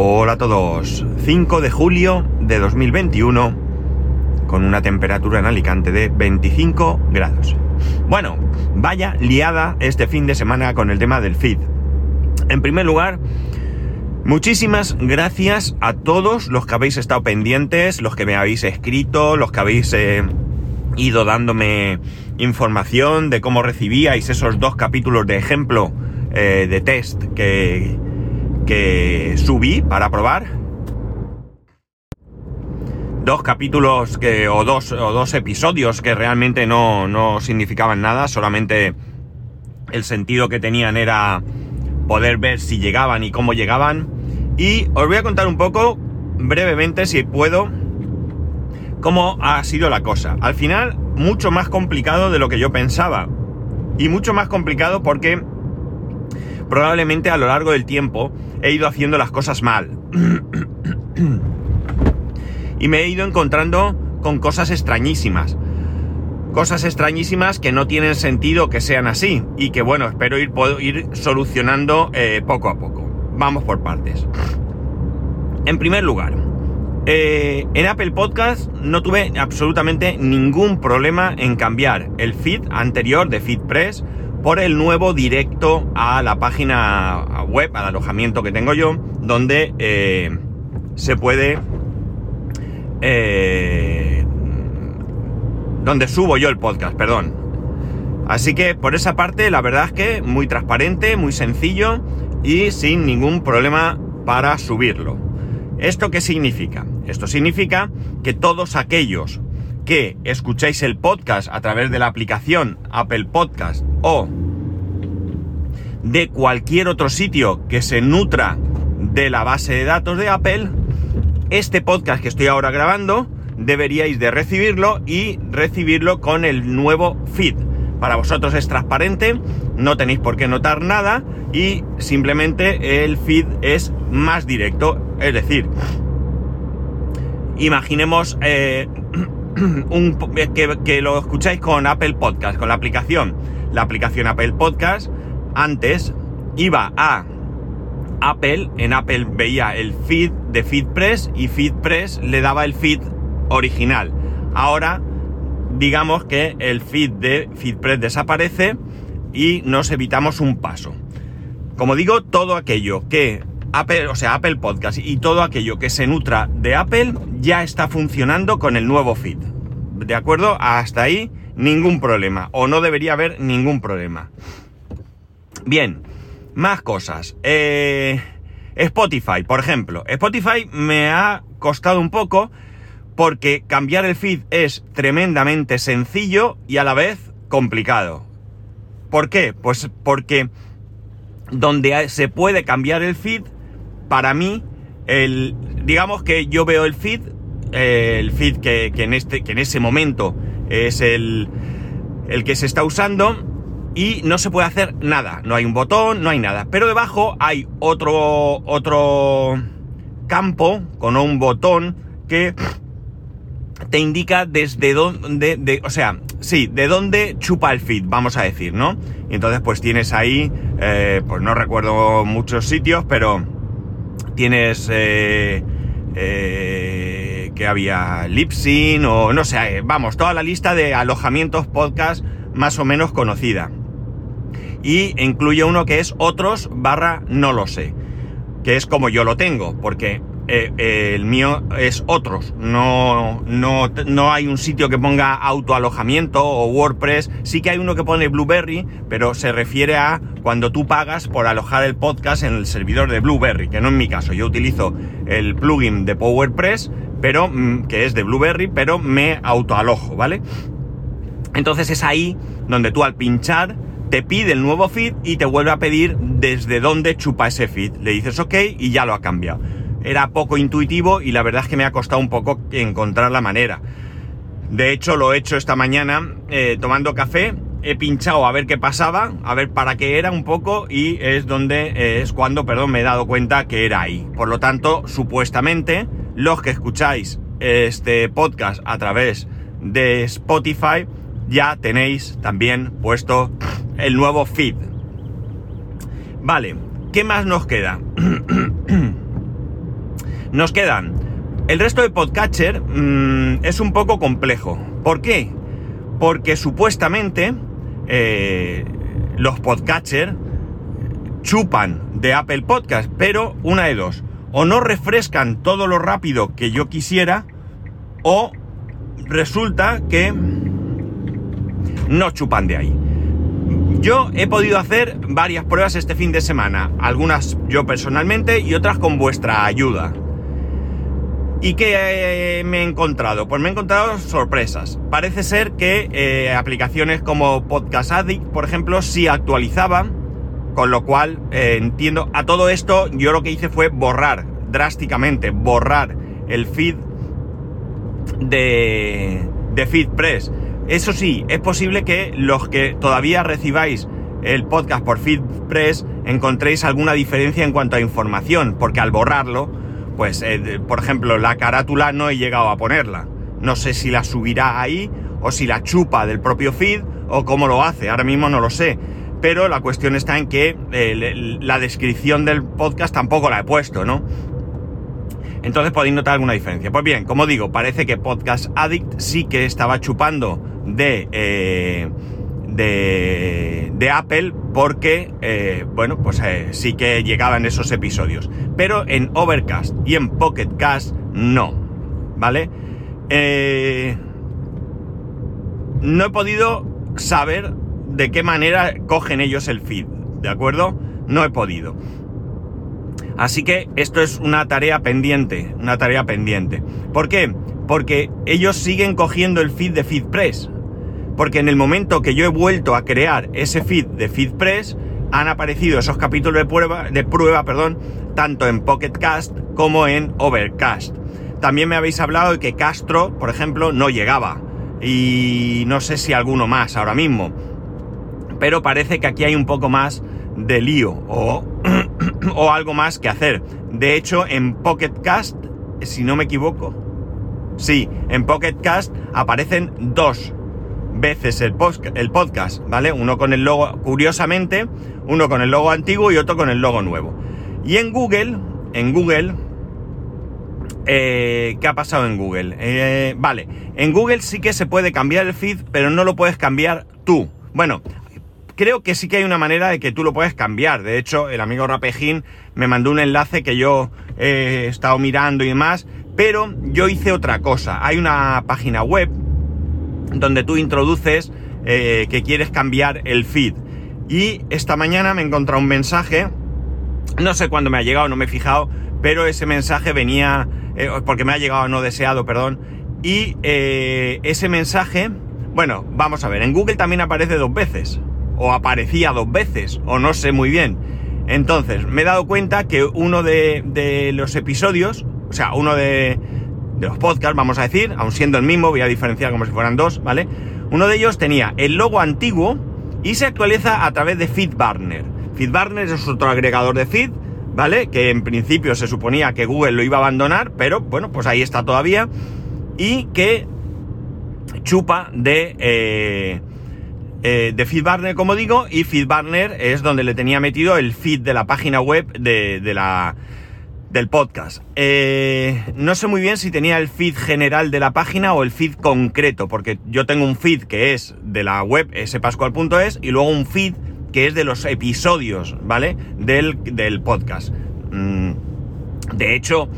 Hola a todos. 5 de julio de 2021 con una temperatura en Alicante de 25 grados. Bueno, vaya liada este fin de semana con el tema del feed. En primer lugar, muchísimas gracias a todos los que habéis estado pendientes, los que me habéis escrito, los que habéis eh, ido dándome información de cómo recibíais esos dos capítulos de ejemplo eh, de test que, que subí para probar. Dos capítulos que, o, dos, o dos episodios que realmente no, no significaban nada, solamente el sentido que tenían era poder ver si llegaban y cómo llegaban. Y os voy a contar un poco, brevemente, si puedo, cómo ha sido la cosa. Al final, mucho más complicado de lo que yo pensaba. Y mucho más complicado porque probablemente a lo largo del tiempo he ido haciendo las cosas mal. y me he ido encontrando con cosas extrañísimas. Cosas extrañísimas que no tienen sentido que sean así y que bueno, espero ir, ir solucionando eh, poco a poco. Vamos por partes. En primer lugar, eh, en Apple Podcast no tuve absolutamente ningún problema en cambiar el feed anterior de FeedPress por el nuevo directo a la página web, al alojamiento que tengo yo, donde eh, se puede... Eh, donde subo yo el podcast, perdón. Así que por esa parte la verdad es que muy transparente, muy sencillo y sin ningún problema para subirlo. ¿Esto qué significa? Esto significa que todos aquellos que escucháis el podcast a través de la aplicación Apple Podcast o de cualquier otro sitio que se nutra de la base de datos de Apple, este podcast que estoy ahora grabando deberíais de recibirlo y recibirlo con el nuevo feed. Para vosotros es transparente, no tenéis por qué notar nada y simplemente el feed es más directo. Es decir, imaginemos eh, que, lo escucháis con Apple Podcast, con la aplicación. La aplicación Apple Podcast, antes iba a Apple, en Apple veía el feed de FeedPress y FeedPress le daba el feed original. Ahora, digamos que el feed de FeedPress desaparece y nos evitamos un paso. Como digo, todo aquello que Apple, o sea, Apple Podcast y todo aquello que se nutra de Apple ya está funcionando con el nuevo feed. ¿De acuerdo? Hasta ahí ningún problema. O no debería haber ningún problema. Bien, más cosas. Eh, Spotify, por ejemplo. Spotify me ha costado un poco porque cambiar el feed es tremendamente sencillo y a la vez complicado. ¿Por qué? Pues porque donde se puede cambiar el feed para mí, el, digamos que yo veo el feed, eh, el feed que, en este, que en ese momento es el, el que se está usando y no se puede hacer nada. No hay un botón, no hay nada. Pero debajo hay otro, otro campo con un botón que te indica desde dónde, de, o sea, sí, de dónde chupa el feed, vamos a decir, ¿no? Y entonces pues tienes ahí, eh, pues no recuerdo muchos sitios, pero tienes eh, eh, que había Lipsin o no sé, vamos, toda la lista de alojamientos podcast más o menos conocida. Y incluye uno que es otros barra no lo sé, que es como yo lo tengo, porque eh, el mío es otros. No, no, no hay un sitio que ponga autoalojamiento o WordPress. Sí que hay uno que pone Blueberry, pero se refiere a cuando tú pagas por alojar el podcast en el servidor de Blueberry, que no en mi caso. Yo utilizo el plugin de PowerPress, pero mm, que es de Blueberry, pero me autoalojo, ¿vale? Entonces es ahí donde tú al pinchar te pide el nuevo feed y te vuelve a pedir desde dónde chupa ese feed. Le dices OK y ya lo ha cambiado era poco intuitivo y la verdad es que me ha costado un poco encontrar la manera. De hecho, lo he hecho esta mañana eh, tomando café, he pinchado a ver qué pasaba, a ver para qué era un poco y es donde, eh, es cuando, perdón, me he dado cuenta que era ahí. Por lo tanto, supuestamente, los que escucháis este podcast a través de Spotify, ya tenéis también puesto el nuevo feed. Vale, ¿qué más nos queda? Nos quedan. El resto de podcatcher mmm, es un poco complejo. ¿Por qué? Porque supuestamente eh, los podcatcher chupan de Apple Podcast, pero una de dos. O no refrescan todo lo rápido que yo quisiera, o resulta que no chupan de ahí. Yo he podido hacer varias pruebas este fin de semana, algunas yo personalmente y otras con vuestra ayuda. ¿Y qué eh, me he encontrado? Pues me he encontrado sorpresas. Parece ser que eh, aplicaciones como Podcast Addict, por ejemplo, sí actualizaban, con lo cual eh, entiendo. A todo esto, yo lo que hice fue borrar drásticamente, borrar el feed de, de FeedPress. Eso sí, es posible que los que todavía recibáis el podcast por FeedPress encontréis alguna diferencia en cuanto a información, porque al borrarlo, pues, eh, por ejemplo, la carátula no he llegado a ponerla. No sé si la subirá ahí o si la chupa del propio feed o cómo lo hace. Ahora mismo no lo sé. Pero la cuestión está en que eh, la descripción del podcast tampoco la he puesto, ¿no? Entonces podéis notar alguna diferencia. Pues bien, como digo, parece que Podcast Addict sí que estaba chupando de, eh, de, Apple porque, eh, bueno, pues eh, sí que llegaban esos episodios. Pero en Overcast y en Pocket Cast no, ¿vale? no he podido saber de qué manera cogen ellos el feed, ¿de acuerdo? No he podido. Así que esto es una tarea pendiente, una tarea pendiente. ¿Por qué? Porque ellos siguen cogiendo el feed de FeedPress. Porque en el momento que yo he vuelto a crear ese feed de FeedPress, han aparecido esos capítulos de prueba, de prueba perdón, tanto en Pocket Cast como en Overcast. También me habéis hablado de que Castro, por ejemplo, no llegaba. Y no sé si alguno más ahora mismo. Pero parece que aquí hay un poco más de lío o, o algo más que hacer. De hecho, en Pocket Cast, si no me equivoco, sí, en Pocket Cast aparecen dos veces el, el podcast, ¿vale? Uno con el logo, curiosamente, uno con el logo antiguo y otro con el logo nuevo. Y en Google, en Google, eh, ¿qué ha pasado en Google? Eh, vale, en Google sí que se puede cambiar el feed, pero no lo puedes cambiar tú. Bueno, Creo que sí que hay una manera de que tú lo puedes cambiar. De hecho, el amigo Rapejín me mandó un enlace que yo he estado mirando y demás, pero yo hice otra cosa. Hay una página web donde tú introduces eh, que quieres cambiar el feed. Y esta mañana me he encontrado un mensaje, no sé cuándo me ha llegado, no me he fijado, pero ese mensaje venía, eh, porque me ha llegado no deseado, perdón, y eh, ese mensaje, bueno, vamos a ver, en Google también aparece dos veces o aparecía dos veces, o no sé muy bien. Entonces, me he dado cuenta que uno de, los episodios, o sea, uno de, los podcasts, vamos a decir, aun siendo el mismo, voy a diferenciar como si fueran dos, ¿vale? Uno de ellos tenía el logo antiguo y se actualiza a través de FeedBurner. FeedBurner es otro agregador de feed, ¿vale? Que en principio se suponía que Google lo iba a abandonar, pero bueno, pues ahí está todavía. Y que chupa de... Eh, eh, de FeedBurner, como digo, y FeedBurner es donde le tenía metido el feed de la página web de, la, del podcast. Eh, no sé muy bien si tenía el feed general de la página o el feed concreto, porque yo tengo un feed que es de la web spascual.es y luego un feed que es de los episodios, ¿vale? Del, del podcast. Mm, de hecho,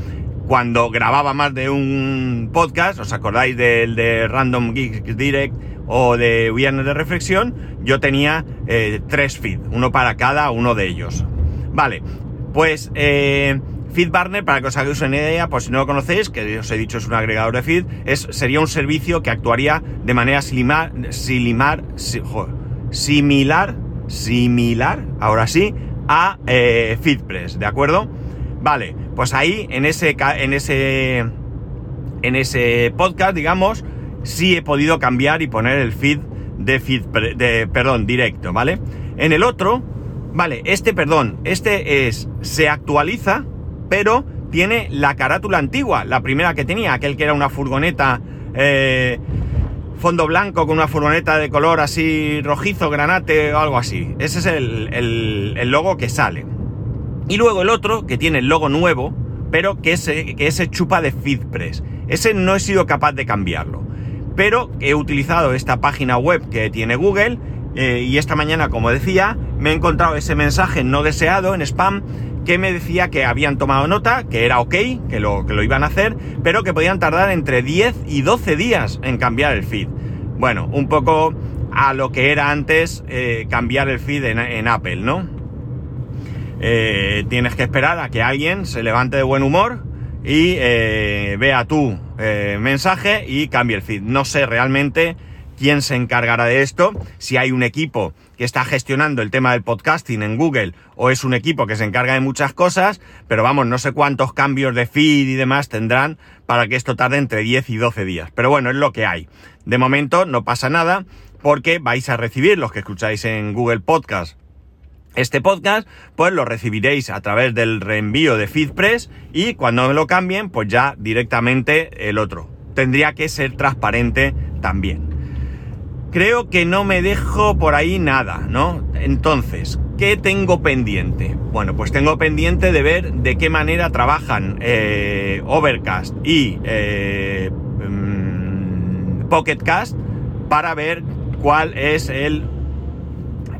cuando grababa más de un podcast, ¿os acordáis del de Random Geeks Direct? o de Viernes de Reflexión, yo tenía eh, tres feeds, uno para cada uno de ellos. Vale, pues eh, FeedBurner, para que os hagáis una idea, por si no lo conocéis, que os he dicho es un agregador de feed, es, sería un servicio que actuaría de manera similar, similar, similar, similar, ahora sí, a eh, FeedPress, ¿de acuerdo? Vale, pues ahí en ese, en ese, en ese podcast, digamos, sí he podido cambiar y poner el feed de feed, de, perdón, directo, ¿vale? En el otro, vale, este, perdón, este es, se actualiza, pero tiene la carátula antigua, la primera que tenía, aquel que era una furgoneta, eh, fondo blanco con una furgoneta de color así rojizo, granate o algo así. Ese es el, el, el logo que sale. Y luego el otro, que tiene el logo nuevo, pero que ese, que ese chupa de FeedPress. Ese no he sido capaz de cambiarlo. Pero he utilizado esta página web que tiene Google eh, y esta mañana, como decía, me he encontrado ese mensaje no deseado en spam que me decía que habían tomado nota, que era ok, que lo, que lo iban a hacer, pero que podían tardar entre 10 y 12 días en cambiar el feed. Bueno, un poco a lo que era antes eh, cambiar el feed en, Apple, ¿no? Eh, tienes que esperar a que alguien se levante de buen humor y vea tu mensaje y cambie el feed. No sé realmente quién se encargará de esto, si hay un equipo que está gestionando el tema del podcasting en Google o es un equipo que se encarga de muchas cosas, pero vamos, no sé cuántos cambios de feed y demás tendrán para que esto tarde entre 10 y 12 días. Pero bueno, es lo que hay. De momento no pasa nada porque vais a recibir los que escucháis en Google Podcast este podcast, pues lo recibiréis a través del reenvío de FeedPress y cuando me lo cambien, pues ya directamente el otro. Tendría que ser transparente también creo que no me dejo por ahí nada, ¿no? Entonces, ¿qué tengo pendiente? Bueno, pues tengo pendiente de ver de qué manera trabajan eh, Overcast y eh, mm, Pocketcast para ver cuál es el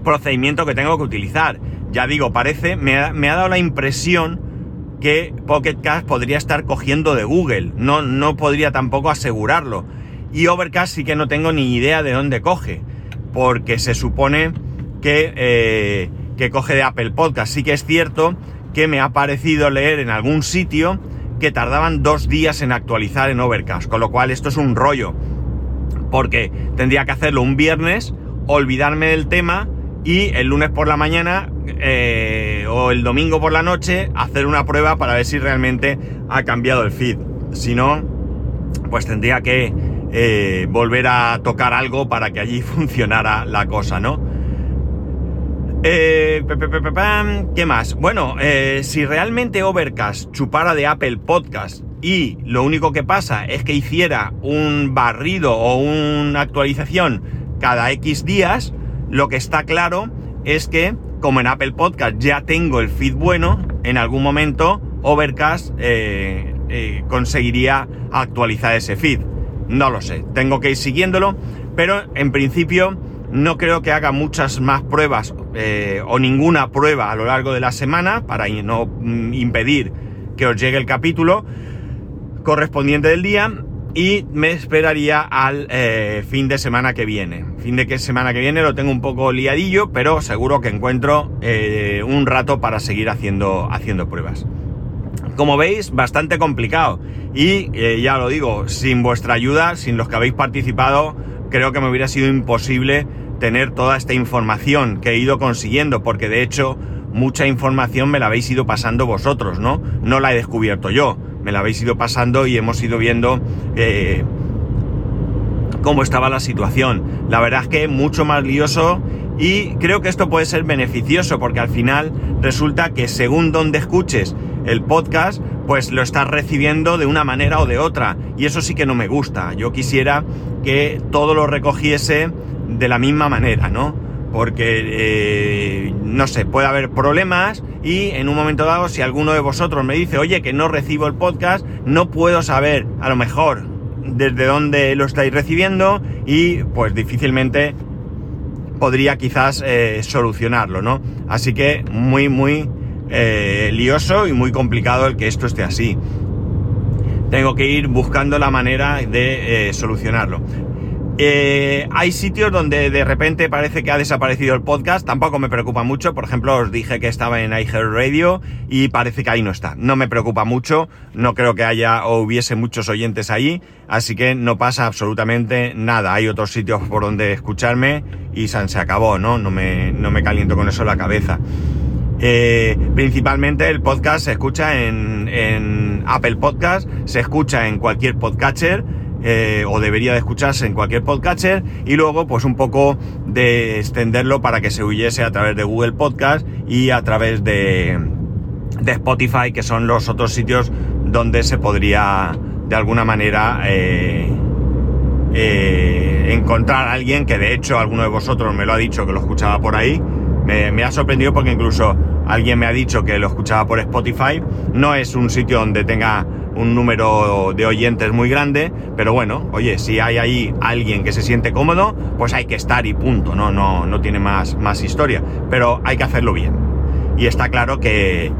procedimiento que tengo que utilizar. Ya digo, parece, me ha, me ha dado la impresión que Pocketcast podría estar cogiendo de Google. No, no podría tampoco asegurarlo y Overcast sí que no tengo ni idea de dónde coge, porque se supone que, eh, que coge de Apple Podcast. Sí que es cierto que me ha parecido leer en algún sitio que tardaban dos días en actualizar en Overcast, con lo cual esto es un rollo, porque tendría que hacerlo un viernes, olvidarme del tema y el lunes por la mañana eh, o el domingo por la noche hacer una prueba para ver si realmente ha cambiado el feed. Si no, pues tendría que eh, volver a tocar algo para que allí funcionara la cosa, ¿no? Eh, ¿Qué más? Bueno, eh, si realmente Overcast chupara de Apple Podcast y lo único que pasa es que hiciera un barrido o una actualización cada X días, lo que está claro es que, como en Apple Podcast ya tengo el feed bueno, en algún momento Overcast conseguiría actualizar ese feed. No lo sé, tengo que ir siguiéndolo, pero en principio no creo que haga muchas más pruebas eh, o ninguna prueba a lo largo de la semana para no mm, impedir que os llegue el capítulo correspondiente del día y me esperaría al eh, fin de semana que viene. Fin de semana que viene lo tengo un poco liadillo, pero seguro que encuentro eh, un rato para seguir haciendo, haciendo pruebas como veis, bastante complicado. Y eh, ya lo digo, sin vuestra ayuda, sin los que habéis participado, creo que me hubiera sido imposible tener toda esta información que he ido consiguiendo, porque de hecho mucha información me la habéis ido pasando vosotros, ¿no? No la he descubierto yo, me la habéis ido pasando y hemos ido viendo eh, cómo estaba la situación. La verdad es que mucho más lioso y creo que esto puede ser beneficioso porque al final resulta que según donde escuches el podcast, pues lo estás recibiendo de una manera o de otra. Y eso sí que no me gusta. Yo quisiera que todo lo recogiese de la misma manera, ¿no? Porque, eh, no sé, puede haber problemas y en un momento dado, si alguno de vosotros me dice, oye, que no recibo el podcast, no puedo saber, a lo mejor, desde dónde lo estáis recibiendo y pues difícilmente podría quizás eh, solucionarlo, ¿no? Así que muy, muy eh, lioso y muy complicado el que esto esté así. Tengo que ir buscando la manera de eh, solucionarlo. Eh, hay sitios donde de repente parece que ha desaparecido el podcast, tampoco me preocupa mucho. Por ejemplo, os dije que estaba en Radio y parece que ahí no está. No me preocupa mucho, no creo que haya o hubiese muchos oyentes ahí, así que no pasa absolutamente nada. Hay otros sitios por donde escucharme y se acabó, ¿no? No me, no me caliento con eso la cabeza. Eh, principalmente el podcast se escucha en, Apple Podcast, se escucha en cualquier podcatcher, eh, o debería de escucharse en cualquier podcatcher, y luego pues un poco de extenderlo para que se huyese a través de Google Podcast y a través de, de Spotify, que son los otros sitios donde se podría de alguna manera eh, encontrar a alguien que de hecho alguno de vosotros me lo ha dicho que lo escuchaba por ahí. Me, ha sorprendido porque incluso alguien me ha dicho que lo escuchaba por Spotify. No es un sitio donde tenga un número de oyentes muy grande, pero bueno, oye, si hay ahí alguien que se siente cómodo, pues hay que estar y punto, no, no, no tiene más, más historia, pero hay que hacerlo bien. Y está claro que,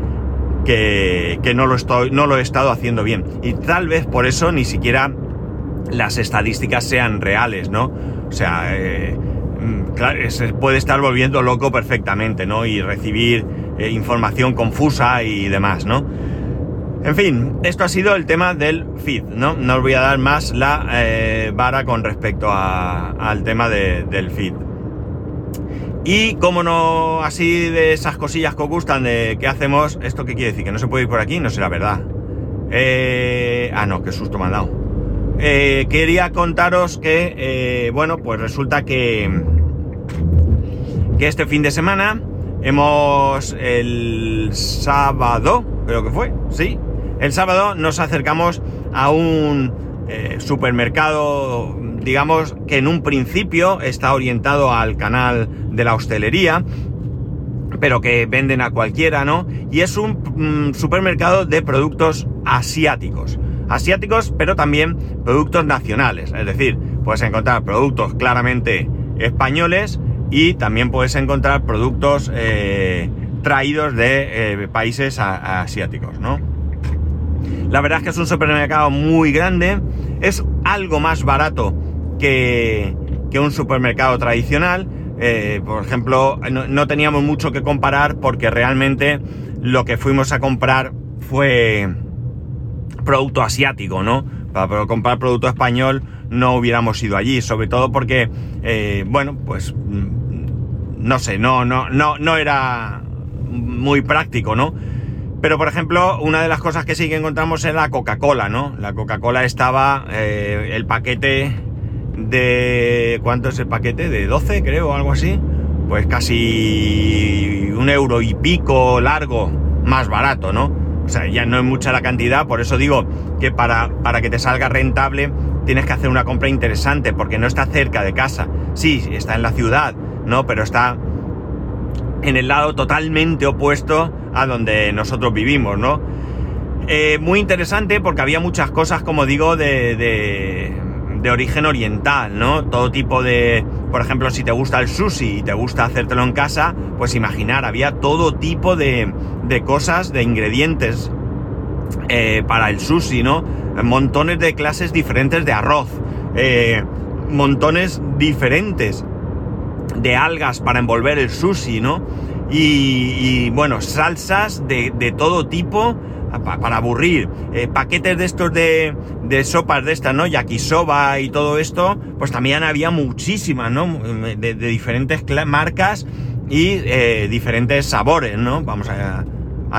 que, no, lo estoy, no lo he estado haciendo bien. Y tal vez por eso ni siquiera las estadísticas sean reales, ¿no? O sea, eh, mm, se puede estar volviendo loco perfectamente, ¿no? Y recibir eh, información confusa y demás, ¿no? En fin, esto ha sido el tema del feed, ¿no? No os voy a dar más la eh, vara con respecto al tema del feed. Y como no, así de esas cosillas que os gustan de qué hacemos, ¿esto qué quiere decir? ¿Que no se puede ir por aquí? No será verdad. Eh, ah, no, qué susto me ha dado. Eh, quería contaros que, bueno, pues resulta que, que este fin de semana hemos el sábado, creo que fue, sí, el sábado nos acercamos a un eh, supermercado, digamos, que en un principio está orientado al canal de la hostelería, pero que venden a cualquiera, ¿no? Y es un mm, supermercado de productos asiáticos. Asiáticos, pero también productos nacionales. Es decir, puedes encontrar productos claramente españoles y también puedes encontrar productos eh, traídos de eh, países asiáticos, ¿no? La verdad es que es un supermercado muy grande, es algo más barato que, un supermercado tradicional. Eh, por ejemplo, no, teníamos mucho que comparar porque realmente lo que fuimos a comprar fue producto asiático, ¿no? Para, comprar producto español no hubiéramos ido allí, sobre todo porque, eh, bueno, pues mm, no sé, no, no, no, no era muy práctico, ¿no? Pero, por ejemplo, una de las cosas que sí que encontramos es la Coca-Cola, ¿no? La Coca-Cola estaba, eh, el paquete de... ¿Cuánto es el paquete? De 12, creo, algo así. Pues casi un euro y pico largo, más barato, ¿no? O sea, ya no es mucha la cantidad, por eso digo que para, para que te salga rentable tienes que hacer una compra interesante, porque no está cerca de casa. Sí, está en la ciudad, ¿no? Pero está en el lado totalmente opuesto a donde nosotros vivimos, ¿no? Eh, muy interesante porque había muchas cosas, como digo, de, de, origen oriental, ¿no? Todo tipo de, por ejemplo, si te gusta el sushi y te gusta hacértelo en casa, pues imaginar, había todo tipo de, de cosas, de ingredientes eh, para el sushi, ¿no? Montones de clases diferentes de arroz, eh, montones diferentes de algas para envolver el sushi, ¿no? Y, bueno, salsas de, todo tipo para aburrir. Eh, paquetes de estos de, de, sopas de estas, ¿no? Yakisoba y todo esto, pues también había muchísimas, ¿no? De, diferentes marcas y eh, diferentes sabores, ¿no? Vamos a,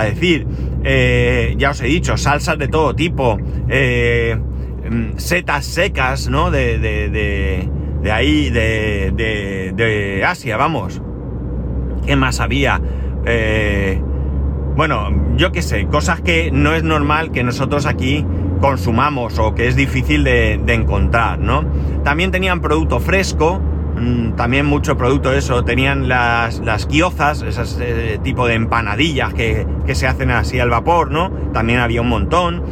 decir. Eh, ya os he dicho, salsas de todo tipo. Mm, setas secas, ¿no? de de ahí, de, de, Asia, vamos. ¿Qué más había? Eh, bueno, yo qué sé, cosas que no es normal que nosotros aquí consumamos o que es difícil de, encontrar, ¿no? También tenían producto fresco, mm, también mucho producto eso, tenían las, las guiozas, ese tipo de empanadillas que, se hacen así al vapor, ¿no? También había un montón.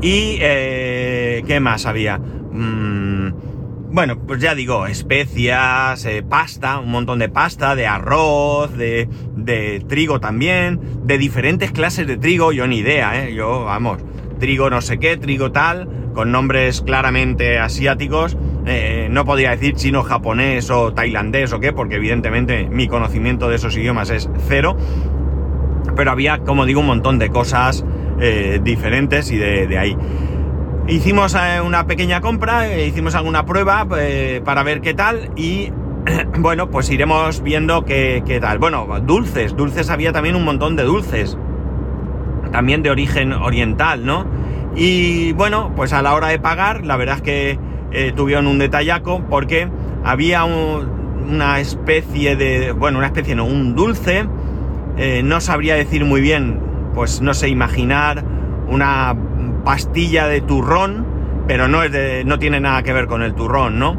Y, eh, ¿qué más había? Mm, bueno, pues ya digo, especias, eh, pasta, un montón de pasta, de arroz, de, trigo también, de diferentes clases de trigo, yo ni idea, ¿eh? Yo, vamos, trigo no sé qué, trigo tal, con nombres claramente asiáticos, eh, no podría decir chino, japonés o tailandés o qué, porque evidentemente mi conocimiento de esos idiomas es cero, pero había, como digo, un montón de cosas eh, diferentes y de ahí. Hicimos eh, una pequeña compra, eh, hicimos alguna prueba eh, para ver qué tal y bueno, pues iremos viendo qué, tal. Bueno, dulces, dulces había también un montón de dulces, también de origen oriental, ¿no? Y bueno, pues a la hora de pagar, la verdad es que tuvieron un detallaco porque había una especie de, bueno, una especie, no, un dulce, no sabría decir muy bien, pues no sé, imaginar una pastilla de turrón, pero no, es de, no tiene nada que ver con el turrón, ¿no?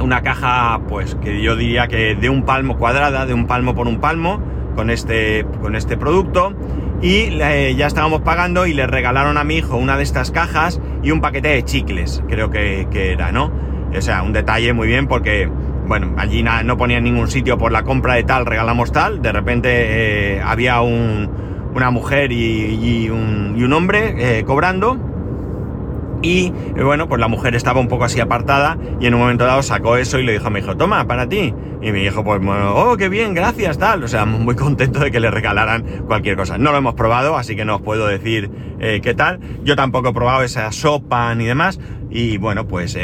Una caja, pues que yo diría que de un palmo cuadrada, de un palmo por un palmo, con este, con este producto y ya estábamos pagando y le regalaron a mi hijo una de estas cajas y un paquete de chicles, creo que, era, ¿no? O sea, un detalle muy bien porque, bueno, allí no ponía en ningún sitio por la compra de tal, regalamos tal, de repente eh, había una mujer y, un, hombre eh, cobrando y eh, bueno, pues la mujer estaba un poco así apartada y en un momento dado sacó eso y le dijo a mi hijo, toma, para ti. Y mi hijo, pues, oh, qué bien, gracias, tal. O sea, muy contento de que le regalaran cualquier cosa. No lo hemos probado, así que no os puedo decir eh, qué tal. Yo tampoco he probado esa sopa ni demás. Y bueno, pues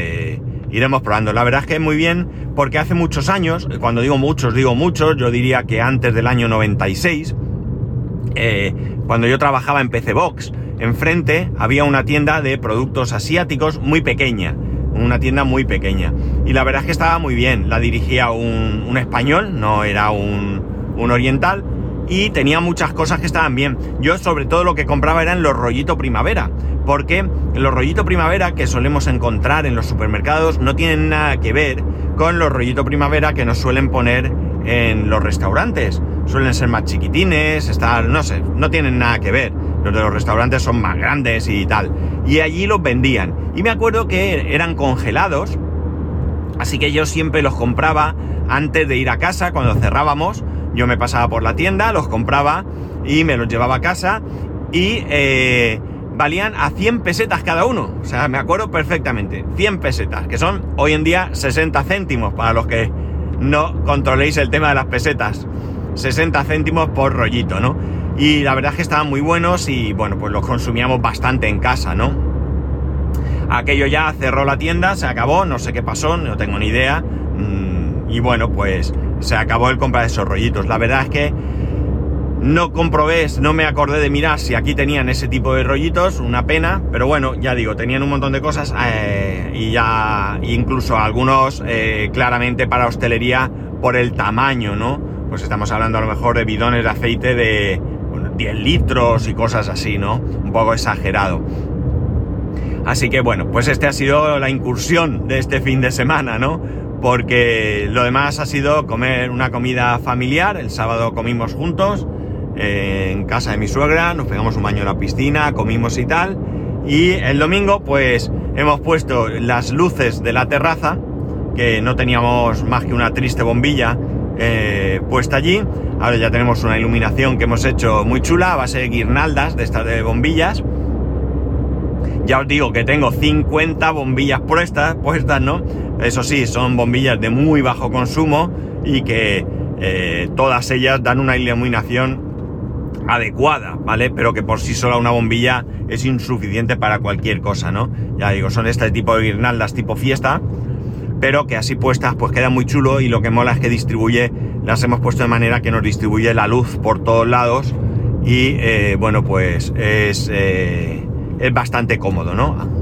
iremos probando. La verdad es que muy bien, porque hace muchos años, cuando digo muchos, digo muchos, yo diría que antes del año 96, cuando yo trabajaba en PC Box, enfrente había una tienda de productos asiáticos muy pequeña, una tienda muy pequeña. Y la verdad es que estaba muy bien, la dirigía un, español, no era un, un, oriental, y tenía muchas cosas que estaban bien. Yo sobre todo lo que compraba eran los rollitos primavera, porque los rollitos primavera que solemos encontrar en los supermercados no tienen nada que ver con los rollitos primavera que nos suelen poner en los restaurantes. Suelen ser más chiquitines, estar, no sé, no tienen nada que ver. Los de los restaurantes son más grandes y tal. Y allí los vendían. Y me acuerdo que eran congelados. Así que yo siempre los compraba antes de ir a casa, cuando cerrábamos. Yo me pasaba por la tienda, los compraba y me los llevaba a casa. Y eh, valían a 100 pesetas cada uno. O sea, me acuerdo perfectamente. 100 pesetas, que son hoy en día 60 céntimos para los que no controléis el tema de las pesetas. 60 céntimos por rollito, ¿no? Y la verdad es que estaban muy buenos y bueno, pues los consumíamos bastante en casa, ¿no? Aquello ya cerró la tienda, se acabó, no sé qué pasó, no tengo ni idea. Mm, y bueno, pues se acabó el comprar esos rollitos. La verdad es que no comprobé, no me acordé de mirar si aquí tenían ese tipo de rollitos, una pena, pero bueno, ya digo, tenían un montón de cosas eh, y ya incluso algunos eh, claramente para hostelería por el tamaño, ¿no? Pues estamos hablando a lo mejor de bidones de aceite de 10 litros y cosas así, ¿no? Un poco exagerado. Así que bueno, pues este ha sido la incursión de este fin de semana, ¿no? Porque lo demás ha sido comer una comida familiar. El sábado comimos juntos en casa de mi suegra, nos pegamos un baño en la piscina, comimos y tal. Y el domingo, pues hemos puesto las luces de la terraza, que no teníamos más que una triste bombilla eh, puesta allí. Ahora ya tenemos una iluminación que hemos hecho muy chula a base de guirnaldas de estas de bombillas. Ya os digo que tengo 50 bombillas puestas, puestas, ¿no? Eso sí, son bombillas de muy bajo consumo y que eh, todas ellas dan una iluminación adecuada, ¿vale? Pero que por sí sola una bombilla es insuficiente para cualquier cosa, ¿no? Ya digo, son este tipo de guirnaldas tipo fiesta pero que así puestas pues queda muy chulo y lo que mola es que distribuye, las hemos puesto de manera que nos distribuye la luz por todos lados y eh, bueno pues es, eh, es bastante cómodo, ¿no?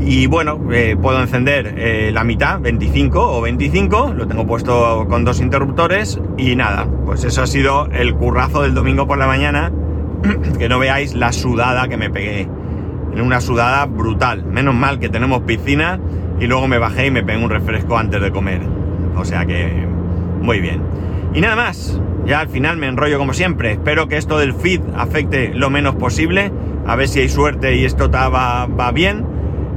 Y bueno, eh, puedo encender la mitad, 25 o 25, lo tengo puesto con dos interruptores y nada, pues eso ha sido el currazo del domingo por la mañana, que no veáis la sudada que me pegué, en una sudada brutal, menos mal que tenemos piscina y luego me bajé y me pegué un refresco antes de comer. O sea que muy bien. Y nada más, ya al final me enrollo como siempre. Espero que esto del feed afecte lo menos posible. A ver si hay suerte y esto va, va bien.